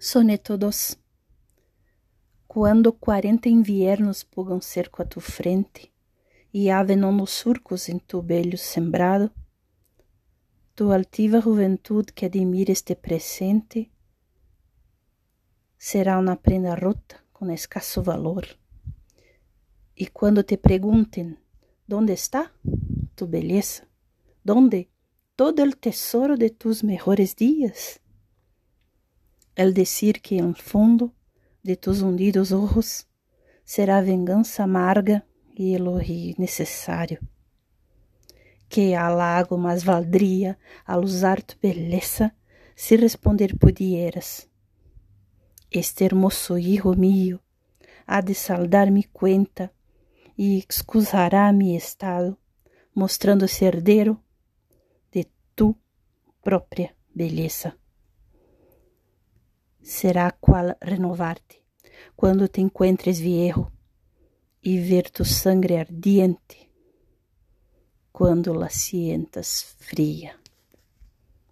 Soneto 2 Quando quarenta inviernos pugam cerco a tu frente e avenom nos surcos em tu belho sembrado, tu altiva juventude que admira este presente será uma prenda rota com escasso valor. E quando te perguntem onde está tu beleza, onde todo o tesouro de tus mejores dias, el decir que en fondo de tus hundidos ojos será vengança amarga e elogio necessário. Que halago mais valdria al usar tu beleza se responder pudieras. Este hermoso hijo mío ha de saldar mi cuenta e excusará mi estado, mostrando-se herdeiro de tu própria beleza será qual renovar-te quando te encuentres viejo e ver tu sangre ardiente quando la sientas fria.